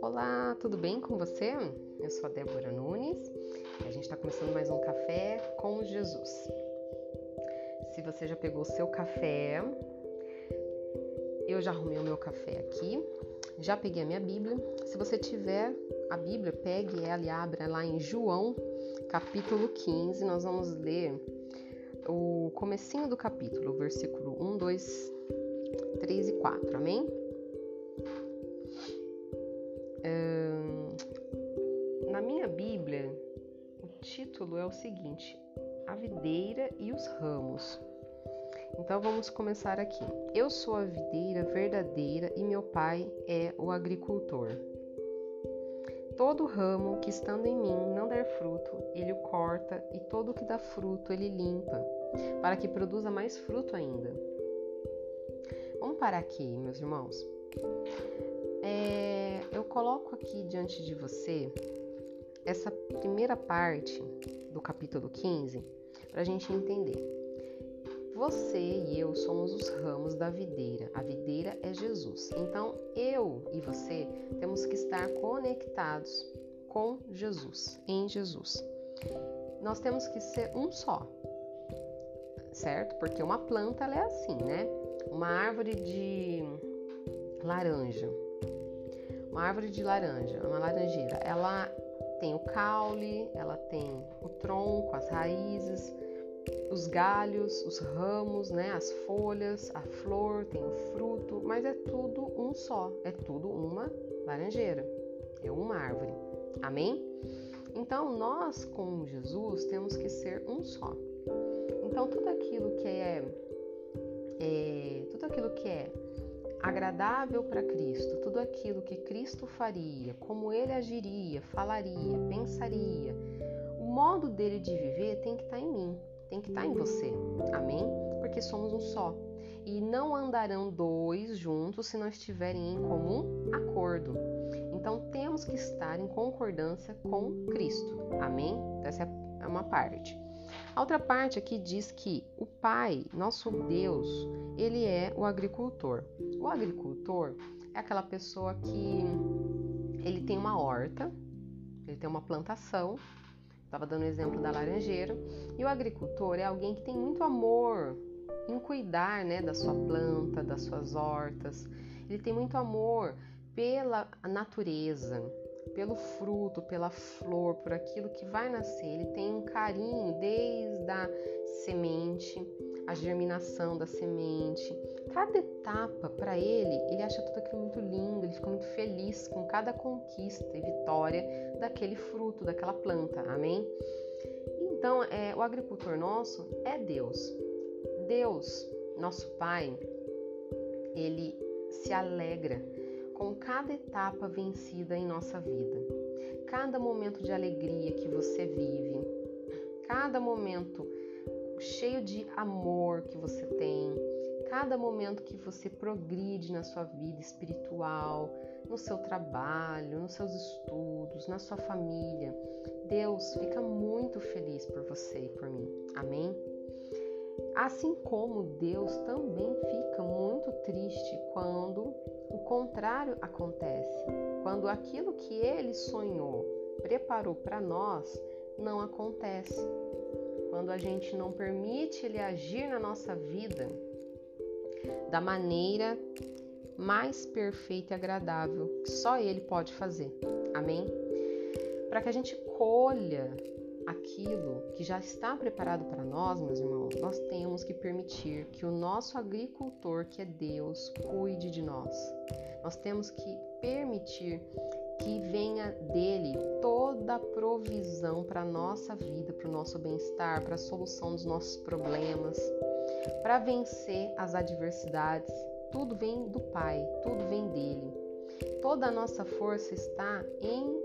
Olá, tudo bem com você? Eu sou a Débora Nunes e a gente está começando mais um Café com Jesus. Se você já pegou o seu café, eu já arrumei o meu café aqui, já peguei a minha Bíblia. Se você tiver a Bíblia, pegue ela e abra lá em João, capítulo 15. Nós vamos ler o comecinho do capítulo, versículo 1, 2, 3 e 4. Amém? na minha Bíblia, o título é o seguinte: A videira e os ramos. Então vamos começar aqui. Eu sou a videira verdadeira e meu pai é o agricultor. Todo ramo que estando em mim não der fruto, ele o corta, e todo que dá fruto ele limpa, para que produza mais fruto ainda. Vamos parar aqui, meus irmãos. É, eu coloco aqui diante de você essa primeira parte do capítulo 15 para a gente entender. Você e eu somos os ramos da videira. A videira é Jesus. Então, eu e você temos que estar conectados com Jesus, em Jesus. Nós temos que ser um só, certo? Porque uma planta ela é assim, né? Uma árvore de laranja, uma árvore de laranja, uma laranjeira, ela tem o caule, ela tem o tronco, as raízes, os galhos, os ramos, né, as folhas, a flor, tem o fruto, mas é tudo um só, é tudo uma laranjeira, é uma árvore. Amém? Então nós com Jesus temos que ser um só. Então tudo aquilo que é, é tudo aquilo que é agradável para Cristo, tudo aquilo que Cristo faria, como ele agiria, falaria, pensaria, o modo dele de viver tem que estar tá em mim tem que estar tá em você. Amém? Porque somos um só. E não andarão dois juntos se não estiverem em comum acordo. Então temos que estar em concordância com Cristo. Amém? Essa é uma parte. A outra parte aqui diz que o Pai, nosso Deus, ele é o agricultor. O agricultor é aquela pessoa que ele tem uma horta, ele tem uma plantação Estava dando o exemplo da laranjeira. E o agricultor é alguém que tem muito amor em cuidar né, da sua planta, das suas hortas. Ele tem muito amor pela natureza, pelo fruto, pela flor, por aquilo que vai nascer. Ele tem um carinho desde a semente, a germinação da semente. Cada etapa para ele, ele acha tudo aquilo muito lindo, ele fica muito feliz com cada conquista e vitória daquele fruto, daquela planta. Amém? Então, é, o agricultor nosso é Deus. Deus, nosso Pai, ele se alegra com cada etapa vencida em nossa vida. Cada momento de alegria que você vive, cada momento cheio de amor que você tem, cada momento que você progride na sua vida espiritual, no seu trabalho, nos seus estudos, na sua família. Deus fica muito feliz por você e por mim. Amém? Assim como Deus também fica muito triste quando o contrário acontece, quando aquilo que ele sonhou, preparou para nós, não acontece. Quando a gente não permite ele agir na nossa vida da maneira mais perfeita e agradável que só Ele pode fazer. Amém? Para que a gente colha aquilo que já está preparado para nós, meus irmãos, nós temos que permitir que o nosso agricultor, que é Deus, cuide de nós. Nós temos que permitir que venha dele toda a provisão para a nossa vida, para o nosso bem-estar, para a solução dos nossos problemas, para vencer as adversidades tudo vem do Pai, tudo vem dele. Toda a nossa força está em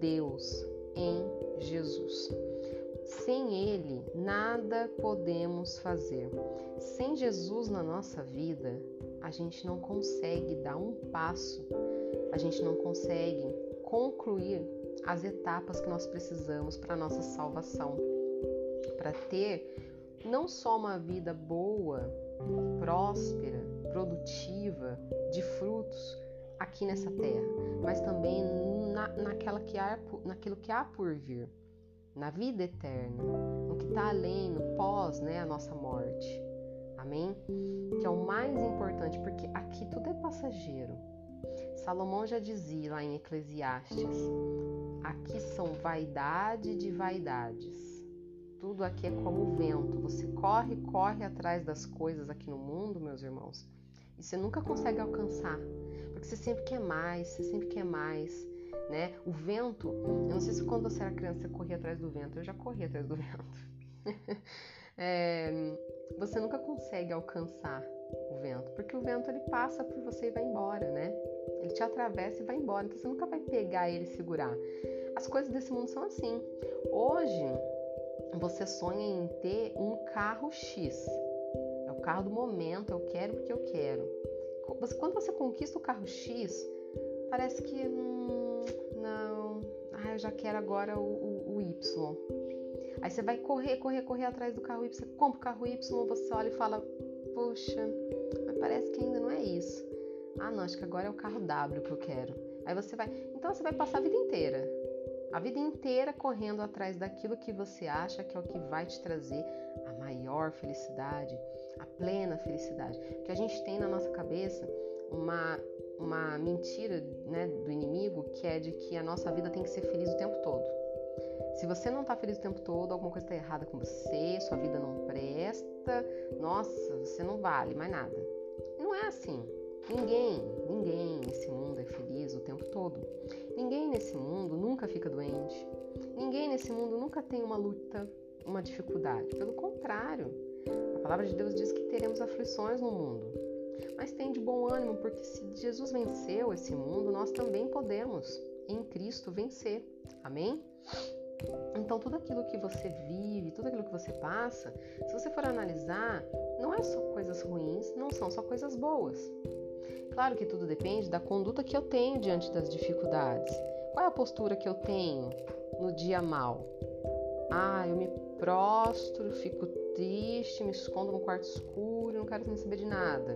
Deus, em Jesus. Sem Ele, nada podemos fazer. Sem Jesus na nossa vida, a gente não consegue dar um passo, a gente não consegue concluir as etapas que nós precisamos para a nossa salvação, para ter não só uma vida boa, próspera, produtiva, de frutos aqui nessa terra, mas também na, naquela que há, naquilo que há por vir, na vida eterna, no que está além, no pós, né, a nossa morte. Amém? Que é o mais importante, porque aqui tudo é passageiro. Salomão já dizia lá em Eclesiastes: aqui são vaidade de vaidades. Tudo aqui é como o vento. Você corre, corre atrás das coisas aqui no mundo, meus irmãos, e você nunca consegue alcançar, porque você sempre quer mais, você sempre quer mais, né? O vento, eu não sei se quando você era criança você corria atrás do vento, eu já corri atrás do vento. é, você nunca consegue alcançar o vento, porque o vento ele passa por você e vai embora, né? Ele te atravessa e vai embora, então você nunca vai pegar ele e segurar. As coisas desse mundo são assim. Hoje, você sonha em ter um carro X. Carro do momento, eu quero porque eu quero. Quando você conquista o carro X, parece que hum, não, ah, eu já quero agora o, o, o, Y. Aí você vai correr, correr, correr atrás do carro Y, você compra o carro Y, você olha e fala, poxa, mas parece que ainda não é isso. Ah, não, acho que agora é o carro W que eu quero. Aí você vai, então você vai passar a vida inteira a vida inteira correndo atrás daquilo que você acha que é o que vai te trazer a maior felicidade, a plena felicidade. Porque a gente tem na nossa cabeça uma, uma mentira né, do inimigo que é de que a nossa vida tem que ser feliz o tempo todo. Se você não está feliz o tempo todo, alguma coisa está errada com você, sua vida não presta, nossa, você não vale mais nada. Não é assim. Ninguém, ninguém nesse mundo é feliz o tempo todo. Ninguém nesse mundo nunca fica doente. Ninguém nesse mundo nunca tem uma luta, uma dificuldade. Pelo contrário, a palavra de Deus diz que teremos aflições no mundo. Mas tem de bom ânimo, porque se Jesus venceu esse mundo, nós também podemos, em Cristo, vencer. Amém? Então, tudo aquilo que você vive, tudo aquilo que você passa, se você for analisar, não é só coisas ruins, não são só coisas boas. Claro que tudo depende da conduta que eu tenho diante das dificuldades. Qual é a postura que eu tenho no dia mal? Ah, eu me prostro, fico triste, me escondo no quarto escuro, não quero nem saber de nada.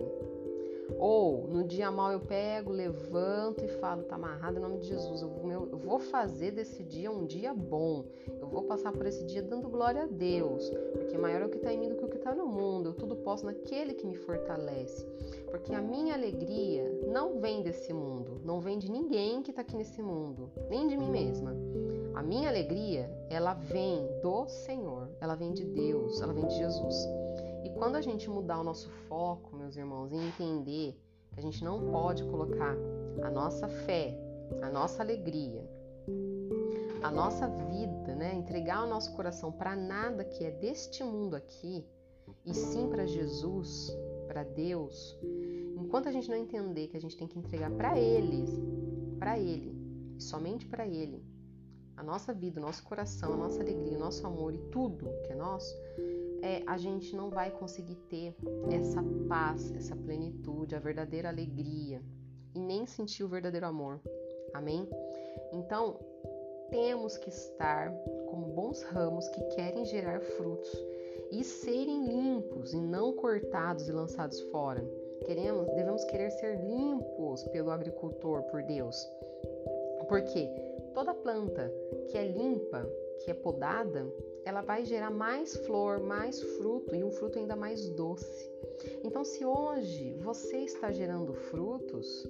Ou no dia mal eu pego, levanto e falo, tá amarrado em nome de Jesus. Eu vou, eu vou fazer desse dia um dia bom. Eu vou passar por esse dia dando glória a Deus, porque maior é o que está em mim do que o que está no mundo. Eu tudo posso naquele que me fortalece. Porque a minha alegria não vem desse mundo, não vem de ninguém que está aqui nesse mundo, nem de mim mesma. A minha alegria, ela vem do Senhor, ela vem de Deus, ela vem de Jesus. E quando a gente mudar o nosso foco, meus irmãos, e entender que a gente não pode colocar a nossa fé, a nossa alegria, a nossa vida, né, entregar o nosso coração para nada que é deste mundo aqui, e sim para Jesus, para Deus, enquanto a gente não entender que a gente tem que entregar para Ele, para Ele, somente para Ele, a nossa vida, o nosso coração, a nossa alegria, o nosso amor e tudo que é nosso, é, a gente não vai conseguir ter essa paz, essa plenitude, a verdadeira alegria e nem sentir o verdadeiro amor. Amém? Então, temos que estar como bons ramos que querem gerar frutos e serem limpos e não cortados e lançados fora. Queremos, devemos querer ser limpos pelo agricultor, por Deus. Porque toda planta que é limpa, que é podada, ela vai gerar mais flor, mais fruto e um fruto ainda mais doce. Então, se hoje você está gerando frutos,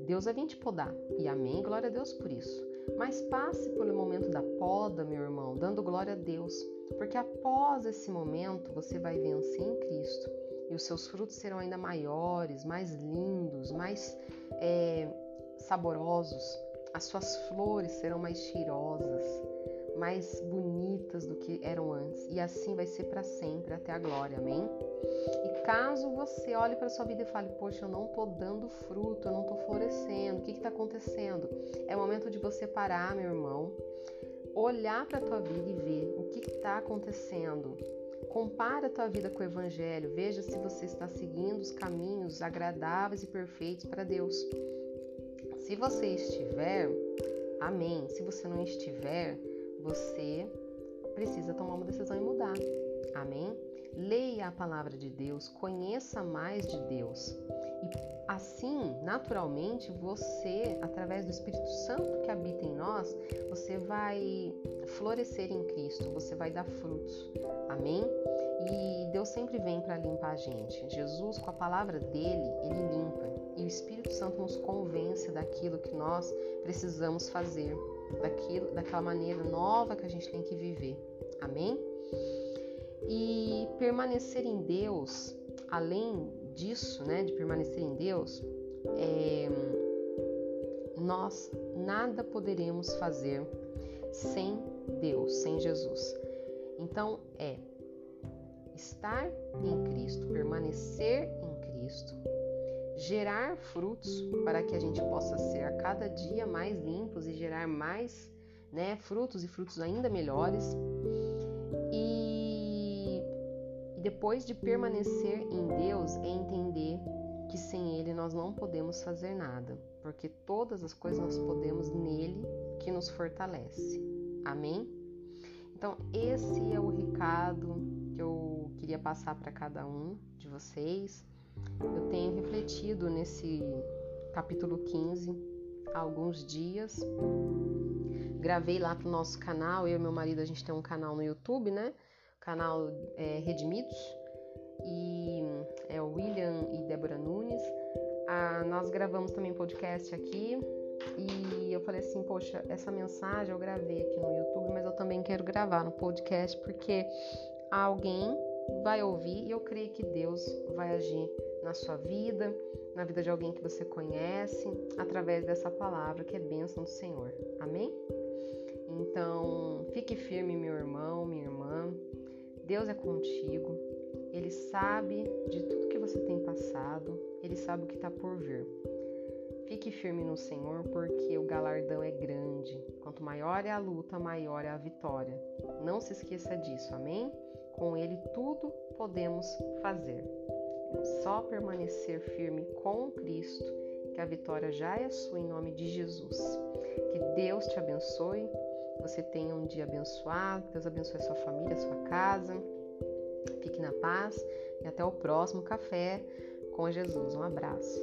Deus vai vir te podar. E amém, glória a Deus por isso. Mas passe pelo momento da poda, meu irmão, dando glória a Deus, porque após esse momento você vai vencer em Cristo e os seus frutos serão ainda maiores, mais lindos, mais é, saborosos. As suas flores serão mais cheirosas mais bonitas do que eram antes, e assim vai ser para sempre até a glória. Amém? E caso você olhe para sua vida e fale: "Poxa, eu não estou dando fruto, eu não estou florescendo. O que está acontecendo?" É o momento de você parar, meu irmão, olhar para a tua vida e ver o que está acontecendo. Compare a tua vida com o Evangelho, veja se você está seguindo os caminhos agradáveis e perfeitos para Deus. Se você estiver, amém. Se você não estiver, você precisa tomar uma decisão e mudar. Amém? Leia a palavra de Deus, conheça mais de Deus. E assim, naturalmente, você, através do Espírito Santo que habita em nós, você vai florescer em Cristo, você vai dar frutos. Amém? E Deus sempre vem para limpar a gente. Jesus, com a palavra dele, ele limpa. E o Espírito Santo nos convence daquilo que nós precisamos fazer, daquilo, daquela maneira nova que a gente tem que viver. Amém? E permanecer em Deus, além disso, né, de permanecer em Deus, é, nós nada poderemos fazer sem Deus, sem Jesus. Então é estar em Cristo, permanecer em Cristo, gerar frutos para que a gente possa ser a cada dia mais limpos e gerar mais né, frutos e frutos ainda melhores. Depois de permanecer em Deus, é entender que sem Ele nós não podemos fazer nada, porque todas as coisas nós podemos nele que nos fortalece. Amém? Então, esse é o recado que eu queria passar para cada um de vocês. Eu tenho refletido nesse capítulo 15 há alguns dias. Gravei lá pro nosso canal, eu e meu marido, a gente tem um canal no YouTube, né? Canal é, Redimidos, e é o William e Débora Nunes. Ah, nós gravamos também podcast aqui e eu falei assim, poxa, essa mensagem eu gravei aqui no YouTube, mas eu também quero gravar no podcast porque alguém vai ouvir e eu creio que Deus vai agir na sua vida, na vida de alguém que você conhece, através dessa palavra que é bênção do Senhor. Amém? Então, fique firme, meu irmão, minha irmã. Deus é contigo. Ele sabe de tudo que você tem passado. Ele sabe o que está por vir. Fique firme no Senhor, porque o galardão é grande. Quanto maior é a luta, maior é a vitória. Não se esqueça disso, amém? Com Ele tudo podemos fazer. Só permanecer firme com Cristo, que a vitória já é sua em nome de Jesus. Que Deus te abençoe, você tenha um dia abençoado, Deus abençoe a sua família, a sua casa. Fique na paz e até o próximo café com Jesus. Um abraço.